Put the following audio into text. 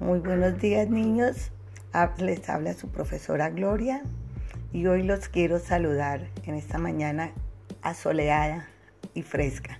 Muy buenos días niños, les habla su profesora Gloria y hoy los quiero saludar en esta mañana asoleada y fresca.